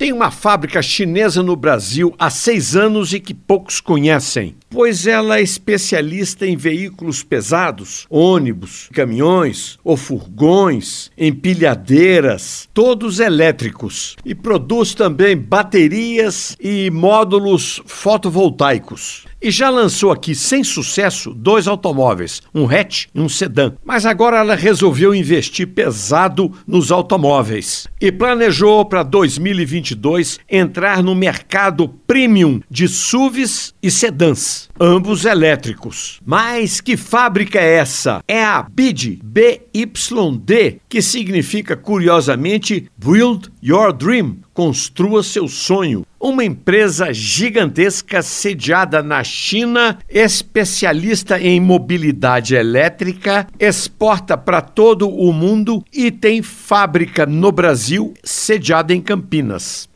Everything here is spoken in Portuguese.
tem uma fábrica chinesa no Brasil há seis anos e que poucos conhecem, pois ela é especialista em veículos pesados, ônibus, caminhões ou furgões, empilhadeiras, todos elétricos, e produz também baterias e módulos fotovoltaicos. E já lançou aqui, sem sucesso, dois automóveis, um hatch e um sedã. Mas agora ela resolveu investir pesado nos automóveis e planejou para 2022 entrar no mercado premium de SUVs e sedãs, ambos elétricos. Mas que fábrica é essa? É a BID, BYD, que significa curiosamente Build Your Dream, construa seu sonho. Uma empresa gigantesca sediada na China, especialista em mobilidade elétrica, exporta para todo o mundo e tem fábrica no Brasil, sediada em Campinas.